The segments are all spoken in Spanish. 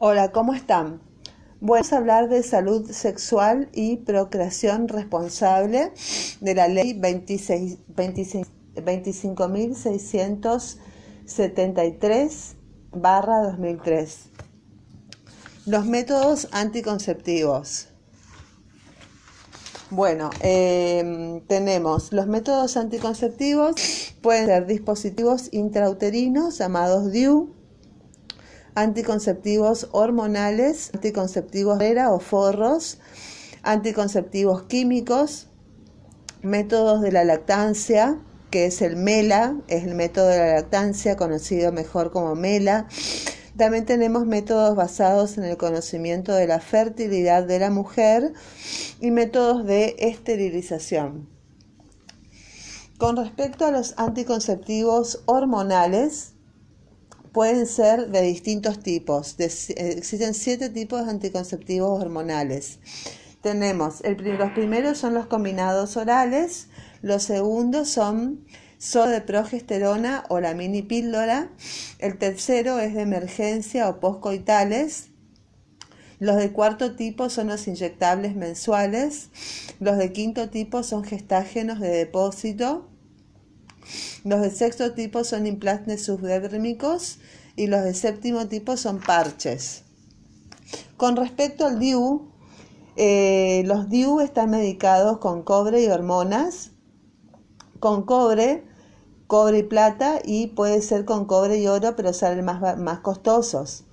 Hola, ¿cómo están? Vamos a hablar de salud sexual y procreación responsable de la ley 25.673 barra 2003. Los métodos anticonceptivos. Bueno, eh, tenemos los métodos anticonceptivos, pueden ser dispositivos intrauterinos llamados DIU, anticonceptivos hormonales, anticonceptivos era o forros, anticonceptivos químicos, métodos de la lactancia, que es el MELA, es el método de la lactancia conocido mejor como MELA. También tenemos métodos basados en el conocimiento de la fertilidad de la mujer y métodos de esterilización. Con respecto a los anticonceptivos hormonales, pueden ser de distintos tipos. existen siete tipos de anticonceptivos hormonales. Tenemos, los primeros son los combinados orales, los segundos son solo de progesterona o la mini píldora, el tercero es de emergencia o postcoitales, los de cuarto tipo son los inyectables mensuales, los de quinto tipo son gestágenos de depósito, los de sexto tipo son implantes subdérmicos y los de séptimo tipo son parches. Con respecto al DIU, eh, los DIU están medicados con cobre y hormonas, con cobre, cobre y plata y puede ser con cobre y oro, pero salen más, más costosos.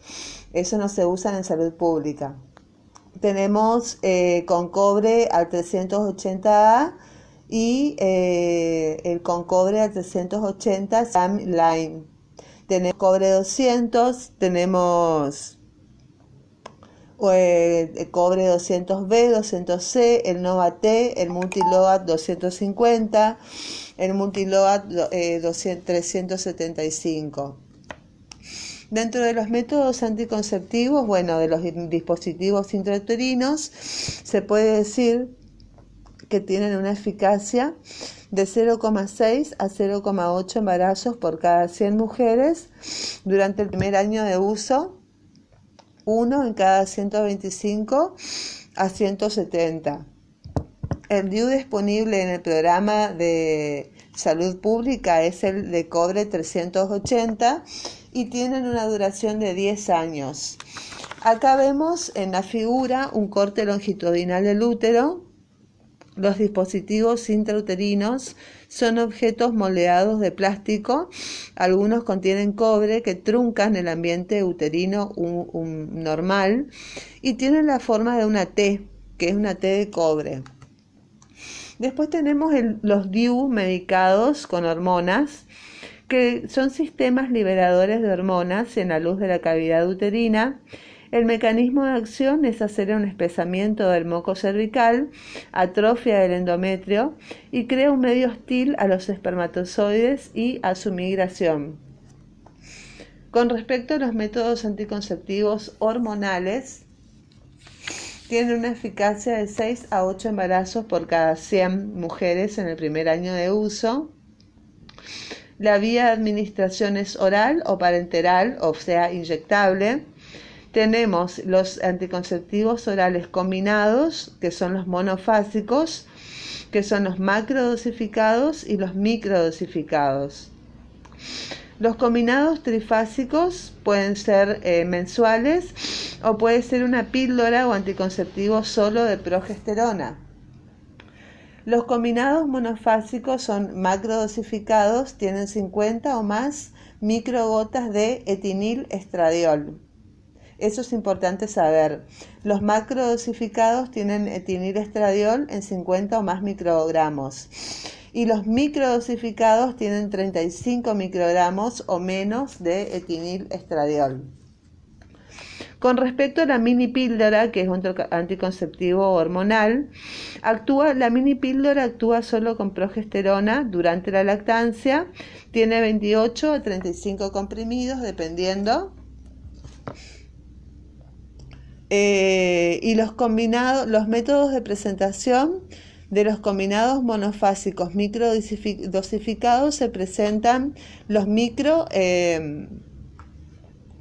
Eso no se usa en salud pública. Tenemos eh, con cobre al 380A y eh, el con cobre al 380 Sam Line. Tenemos cobre 200, tenemos eh, el cobre 200B, 200C, el Nova T, el Multiload 250, el Multiload eh, 375. Dentro de los métodos anticonceptivos, bueno, de los dispositivos intrauterinos, se puede decir que tienen una eficacia de 0,6 a 0,8 embarazos por cada 100 mujeres durante el primer año de uso, uno en cada 125 a 170. El DIU disponible en el programa de salud pública es el de cobre 380 y tienen una duración de 10 años. Acá vemos en la figura un corte longitudinal del útero los dispositivos intrauterinos son objetos moldeados de plástico, algunos contienen cobre que truncan el ambiente uterino normal y tienen la forma de una T, que es una T de cobre. Después tenemos los DIU medicados con hormonas, que son sistemas liberadores de hormonas en la luz de la cavidad uterina el mecanismo de acción es hacer un espesamiento del moco cervical, atrofia del endometrio y crea un medio hostil a los espermatozoides y a su migración. Con respecto a los métodos anticonceptivos hormonales, tienen una eficacia de 6 a 8 embarazos por cada 100 mujeres en el primer año de uso. La vía de administración es oral o parenteral, o sea, inyectable. Tenemos los anticonceptivos orales combinados, que son los monofásicos, que son los macrodosificados y los microdosificados. Los combinados trifásicos pueden ser eh, mensuales o puede ser una píldora o anticonceptivo solo de progesterona. Los combinados monofásicos son macrodosificados, tienen 50 o más microgotas de etinil estradiol. Eso es importante saber. Los macrodosificados tienen estradiol en 50 o más microgramos y los microdosificados tienen 35 microgramos o menos de estradiol. Con respecto a la mini píldora, que es un anticonceptivo hormonal, actúa, la mini píldora actúa solo con progesterona durante la lactancia, tiene 28 a 35 comprimidos dependiendo eh, y los combinados, los métodos de presentación de los combinados monofásicos microdosificados se presentan los micro, eh,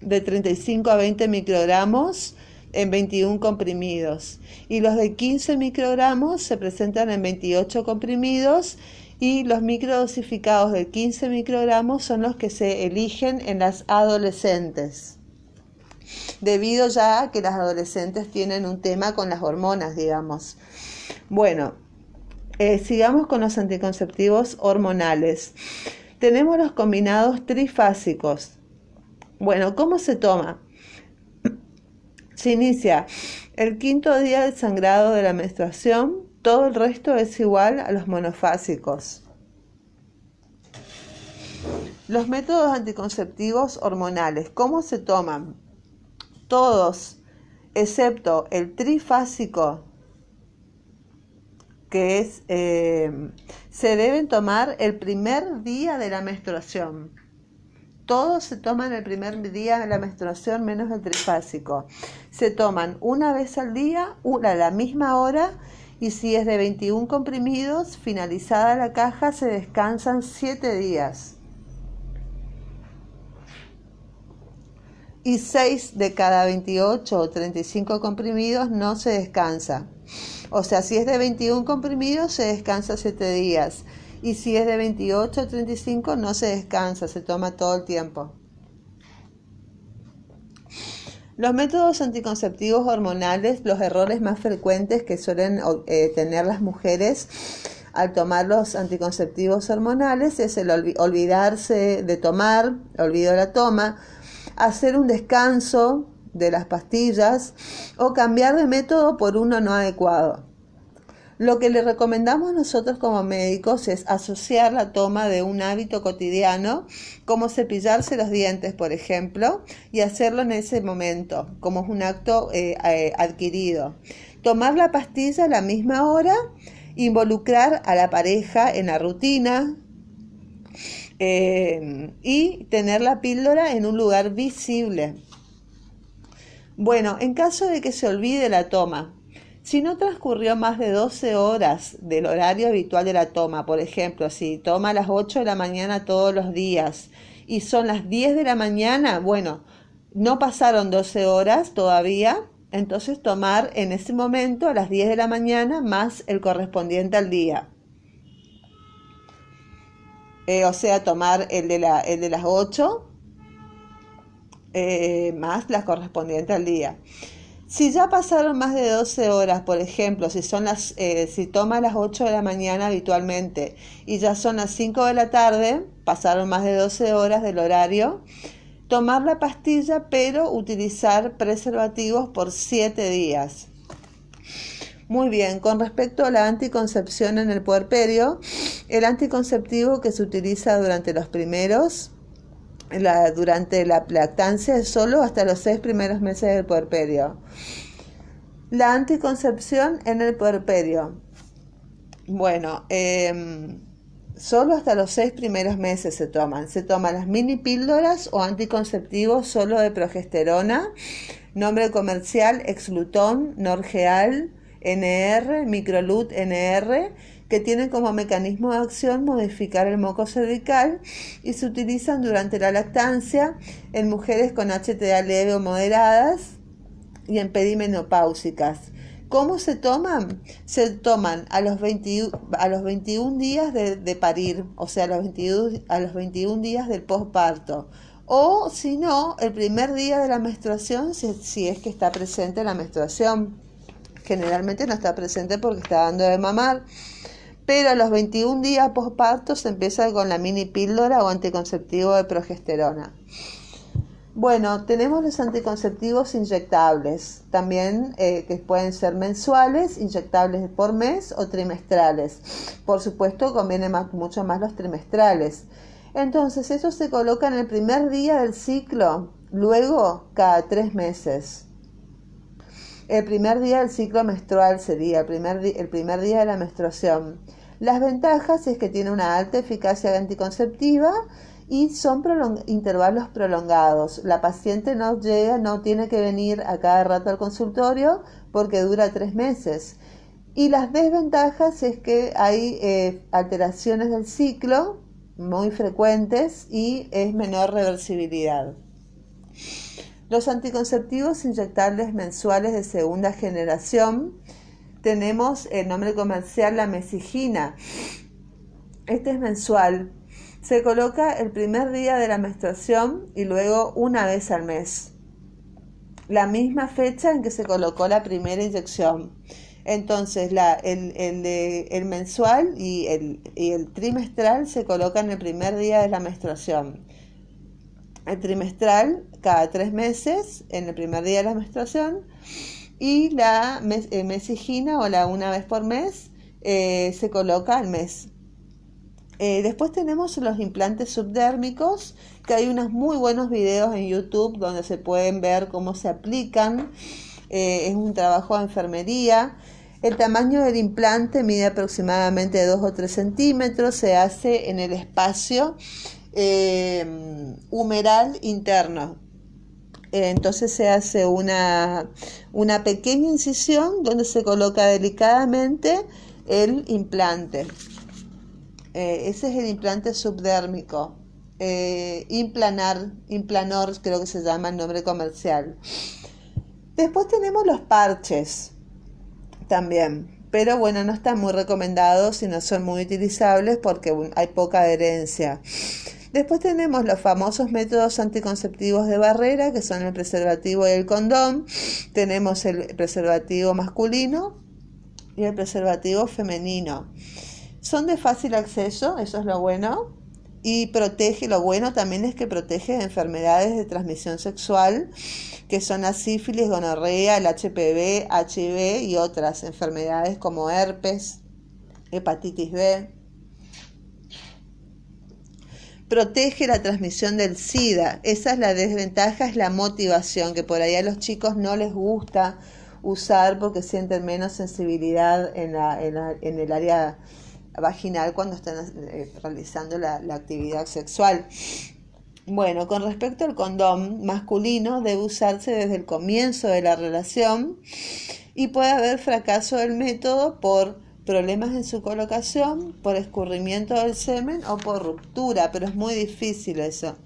de 35 a 20 microgramos en 21 comprimidos. Y los de 15 microgramos se presentan en 28 comprimidos y los microdosificados de 15 microgramos son los que se eligen en las adolescentes debido ya a que las adolescentes tienen un tema con las hormonas, digamos. Bueno, eh, sigamos con los anticonceptivos hormonales. Tenemos los combinados trifásicos. Bueno, ¿cómo se toma? Se inicia el quinto día del sangrado de la menstruación, todo el resto es igual a los monofásicos. Los métodos anticonceptivos hormonales, ¿cómo se toman? Todos, excepto el trifásico, que es, eh, se deben tomar el primer día de la menstruación. Todos se toman el primer día de la menstruación menos el trifásico. Se toman una vez al día, una a la misma hora y si es de 21 comprimidos, finalizada la caja, se descansan 7 días. Y 6 de cada 28 o 35 comprimidos no se descansa. O sea, si es de 21 comprimidos, se descansa 7 días y si es de 28 a 35 no se descansa, se toma todo el tiempo. Los métodos anticonceptivos hormonales, los errores más frecuentes que suelen eh, tener las mujeres al tomar los anticonceptivos hormonales es el olvidarse de tomar, olvido la toma, hacer un descanso de las pastillas o cambiar de método por uno no adecuado. Lo que le recomendamos nosotros como médicos es asociar la toma de un hábito cotidiano, como cepillarse los dientes, por ejemplo, y hacerlo en ese momento, como es un acto eh, eh, adquirido. Tomar la pastilla a la misma hora, involucrar a la pareja en la rutina, eh, y tener la píldora en un lugar visible. Bueno, en caso de que se olvide la toma, si no transcurrió más de 12 horas del horario habitual de la toma, por ejemplo, si toma a las 8 de la mañana todos los días y son las 10 de la mañana, bueno, no pasaron 12 horas todavía, entonces tomar en ese momento a las 10 de la mañana más el correspondiente al día. Eh, o sea, tomar el de, la, el de las 8 eh, más la correspondiente al día. Si ya pasaron más de 12 horas, por ejemplo, si son las, eh, si toma las 8 de la mañana habitualmente y ya son las 5 de la tarde, pasaron más de 12 horas del horario, tomar la pastilla pero utilizar preservativos por 7 días. Muy bien, con respecto a la anticoncepción en el puerperio, el anticonceptivo que se utiliza durante los primeros durante la lactancia es solo hasta los seis primeros meses del puerperio. La anticoncepción en el puerperio. Bueno, em, solo hasta los seis primeros meses se toman. Se toman las mini píldoras o anticonceptivos solo de progesterona, nombre comercial Exlutón, Norgeal, NR, Microlut NR que tienen como mecanismo de acción modificar el moco cervical y se utilizan durante la lactancia en mujeres con HTA leve o moderadas y en perimenopáusicas. ¿Cómo se toman? Se toman a los, 21, a los 21 días de, parir, o sea, a los 21, a los 21 días del posparto. O si no, el primer día de la menstruación, si, si es que está presente la menstruación. Generalmente no está presente porque está dando de mamar pero a los 21 días postparto se empieza con la mini píldora o anticonceptivo de progesterona. Bueno, tenemos los anticonceptivos inyectables, también eh, que pueden ser mensuales, inyectables por mes o trimestrales. Por supuesto, conviene mucho más los trimestrales. Entonces, eso se coloca en el primer día del ciclo, luego cada tres meses. El primer día del ciclo menstrual sería el primer, día de la menstruación. Las ventajas es que tiene una alta eficacia anticonceptiva y son intervalos prolongados. La paciente no llega, no tiene que venir a cada rato al consultorio porque dura tres meses. Y las desventajas es que hay eh, alteraciones del ciclo muy frecuentes y es menor reversibilidad. Los anticonceptivos inyectables mensuales de segunda generación, tenemos el nombre comercial la mesigina. Este es mensual. Se coloca el primer día de la menstruación y luego una vez al mes. La misma fecha en que se colocó la primera inyección. Entonces, el, mensual y el, y el trimestral se colocan el primer día de la menstruación. El trimestral cada tres meses, en el primer día de la menstruación, y la eh, mesigina o la una vez por mes eh, se coloca al mes. Eh, después tenemos los implantes subdérmicos, que hay unos muy buenos videos en YouTube donde se pueden ver cómo se aplican. es un trabajo de enfermería. El tamaño del implante mide aproximadamente 2 o 3 centímetros, se hace en el espacio humeral interno. Entonces se hace una, una pequeña incisión donde se coloca delicadamente el implante. Eh, ese es el implante subdérmico. Eh, implanar, implanor creo que se llama el nombre comercial. Después tenemos los parches también, pero bueno, no están muy recomendados y no son muy utilizables porque hay poca adherencia. Después tenemos los famosos métodos anticonceptivos de barrera, que son el preservativo y el condón. Tenemos el preservativo masculino y el preservativo femenino. Son de fácil acceso, eso es lo bueno. Y protege, lo bueno también es que protege de enfermedades de transmisión sexual, que son la sífilis, gonorrea, el HPV, HIV y otras enfermedades como herpes, hepatitis B protege la transmisión del SIDA. Esa es la desventaja, es la motivación, que por ahí a los chicos no les gusta usar porque sienten menos sensibilidad en, el área vaginal cuando están eh, realizando la, la actividad sexual. Bueno, con respecto al condón masculino, debe usarse desde el comienzo de la relación y puede haber fracaso del método por problemas en su colocación, por escurrimiento del semen o por ruptura, pero es muy difícil eso.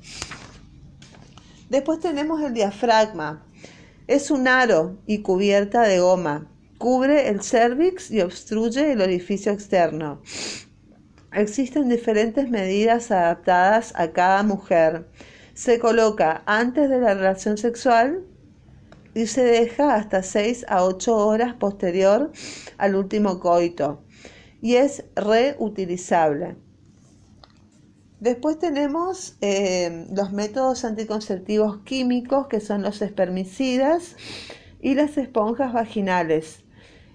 Después tenemos el diafragma. Es un aro y cubierta de goma. Cubre el cervix y obstruye el orificio externo. Existen diferentes medidas adaptadas a cada mujer. Se coloca antes de la relación sexual y se deja hasta 6 a 8 horas posterior al último coito y es reutilizable. Después tenemos eh, los métodos anticonceptivos químicos que son los espermicidas y las esponjas vaginales.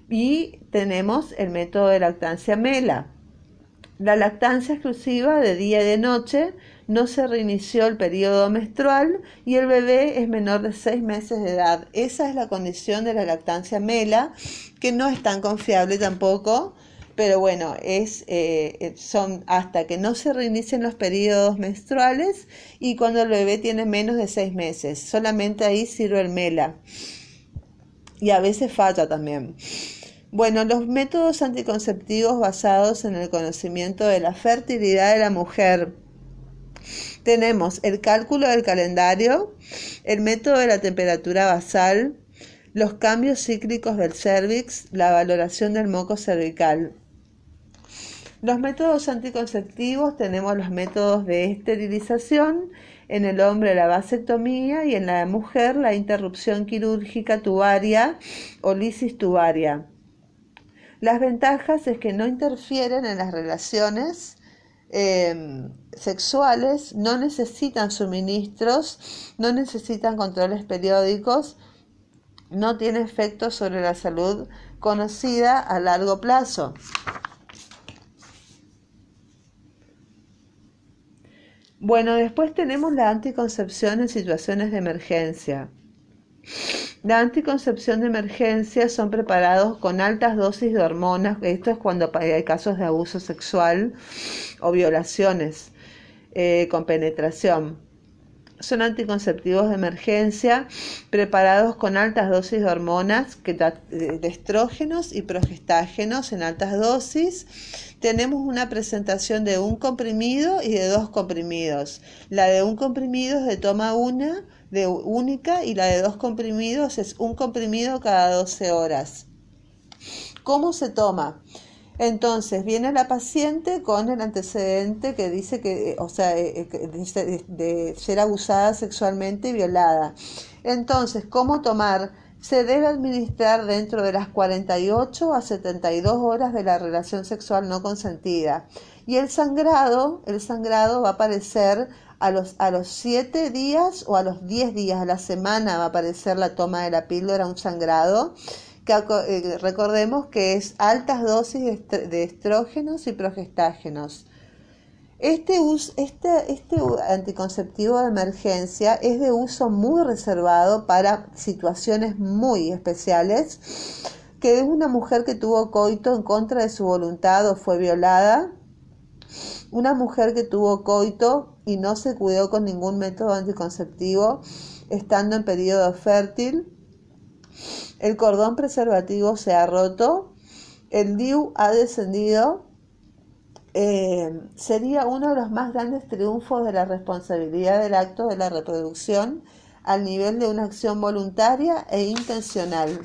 Y tenemos el método de lactancia MELA. La lactancia exclusiva de día y de noche no se reinició el periodo menstrual y el bebé es menor de 6 meses de edad. Esa es la condición de la lactancia MELA, que no es tan confiable tampoco, pero bueno, es, eh, son hasta que no se reinicien los periodos menstruales y cuando el bebé tiene menos de 6 meses. Solamente ahí sirve el MELA. Y a veces falla también. Bueno, los métodos anticonceptivos basados en el conocimiento de la fertilidad de la mujer tenemos el cálculo del calendario, el método de la temperatura basal, los cambios cíclicos del cervix, la valoración del moco cervical. Los métodos anticonceptivos tenemos los métodos de esterilización, en el hombre la vasectomía y en la mujer la interrupción quirúrgica tubaria o lisis tubaria. Las ventajas es que no interfieren en las relaciones Em, sexuales no necesitan suministros, no necesitan controles periódicos, no tiene efecto sobre la salud conocida a largo plazo. Bueno, después tenemos la anticoncepción en situaciones de emergencia. La anticoncepción de emergencia son preparados con altas dosis de hormonas, esto es cuando hay casos de abuso sexual o violaciones eh, con penetración. Son anticonceptivos de emergencia preparados con altas dosis de hormonas, que, de estrógenos y progestágenos en altas dosis. Tenemos una presentación de un comprimido y de dos comprimidos. La de un comprimido es de toma una de única y la de dos comprimidos es un comprimido cada 12 horas. ¿Cómo se toma? Entonces viene la paciente con el antecedente que dice que, o sea, eh, eh, de, ser abusada sexualmente y violada. Entonces, ¿cómo tomar? Se debe administrar dentro de las 48 a 72 horas de la relación sexual no consentida. Y el sangrado, el sangrado va a aparecer a los, a los 7 días o a los 10 días a la semana va a aparecer la toma de la píldora, un sangrado que eh, recordemos que es altas dosis de estrógenos y progestágenos. Este, este, este anticonceptivo de emergencia es de uso muy reservado para situaciones muy especiales, que es una mujer que tuvo coito en contra de su voluntad o fue violada, una mujer que tuvo coito y no se cuidó con ningún método anticonceptivo estando en periodo fértil, el cordón preservativo se ha roto, el DIU ha descendido, eh, sería uno de los más grandes triunfos de la responsabilidad del acto de la reproducción al nivel de una acción voluntaria e intencional.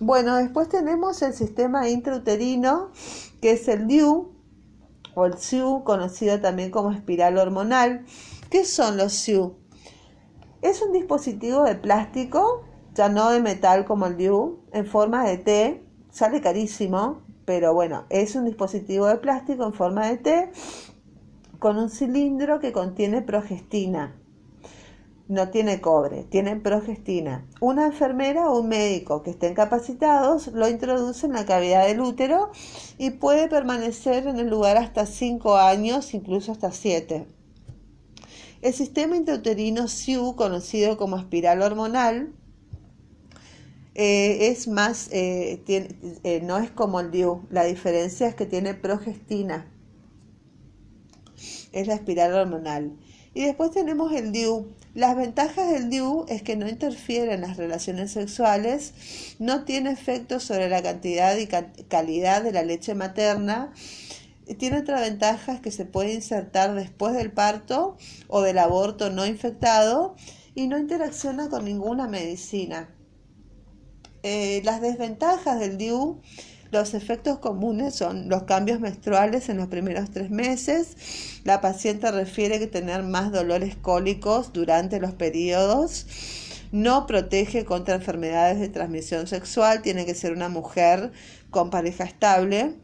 Bueno, después tenemos el sistema intrauterino, que es el DIU o el SIU, conocido también como espiral hormonal. ¿Qué son los SIU? Es un dispositivo de plástico, ya no de metal como el DIU, en forma de T. Sale carísimo, pero bueno, es un dispositivo de plástico en forma de T con un cilindro que contiene progestina. No tiene cobre, tiene progestina. Una enfermera o un médico que estén capacitados lo introduce en la cavidad del útero y puede permanecer en el lugar hasta 5 años, incluso hasta 7. El sistema intrauterino SIU, conocido como espiral hormonal, eh, es más, eh, eh, no es como el DIU. La diferencia es que tiene progestina. Es la espiral hormonal. Y después tenemos el DIU. Las ventajas del DIU es que no interfiere en las relaciones sexuales, no tiene efecto sobre la cantidad y calidad de la leche materna tiene otra ventaja que se puede insertar después del parto o del aborto no infectado y no interacciona con ninguna medicina. Eh, las desventajas del DIU, los efectos comunes son los cambios menstruales en los primeros tres meses. La paciente refiere que tener más dolores cólicos durante los periodos. No protege contra enfermedades de transmisión sexual. Tiene que ser una mujer con pareja estable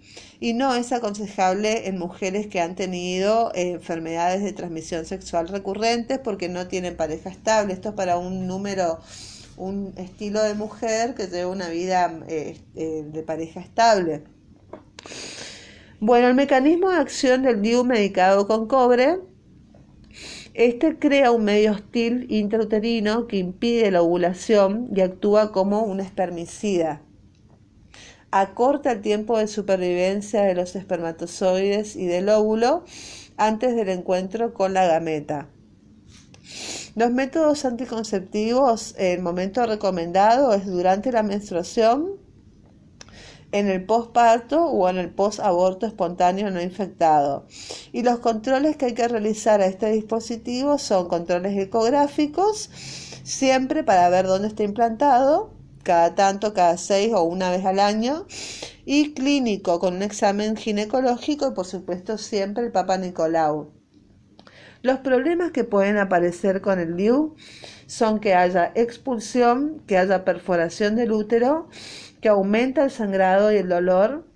y no es aconsejable en mujeres que han tenido eh, enfermedades de transmisión sexual recurrentes porque no tienen pareja estable. Esto es para un número, un estilo de mujer que lleva una vida eh, eh, de pareja estable. Bueno, el mecanismo de acción del DIU medicado con cobre este crea un medio hostil intrauterino que impide la ovulación y actúa como un espermicida acorta el tiempo de supervivencia de los espermatozoides y del óvulo antes del encuentro con la gameta. Los métodos anticonceptivos, el momento recomendado es durante la menstruación, en el posparto o en el posaborto espontáneo no infectado. Y los controles que hay que realizar a este dispositivo son controles ecográficos, siempre para ver dónde está implantado, cada tanto, cada seis o una vez al año, y clínico con un examen ginecológico y por supuesto siempre el Papa Nicolau. Los problemas que pueden aparecer con el DIU son que haya expulsión, que haya perforación del útero, que aumenta el sangrado y el dolor,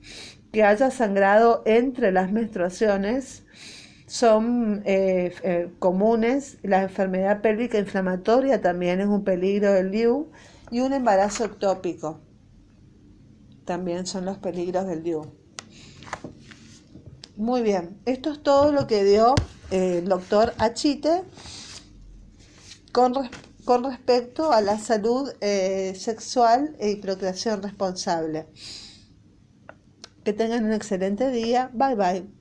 que haya sangrado entre las menstruaciones, son eh, eh, comunes. La enfermedad pélvica inflamatoria también es un peligro del DIU y un embarazo ectópico. También son los peligros del DIU. Muy bien, esto es todo lo que dio el doctor Achite con, con, respecto a la salud eh, sexual y procreación responsable. Que tengan un excelente día. Bye bye.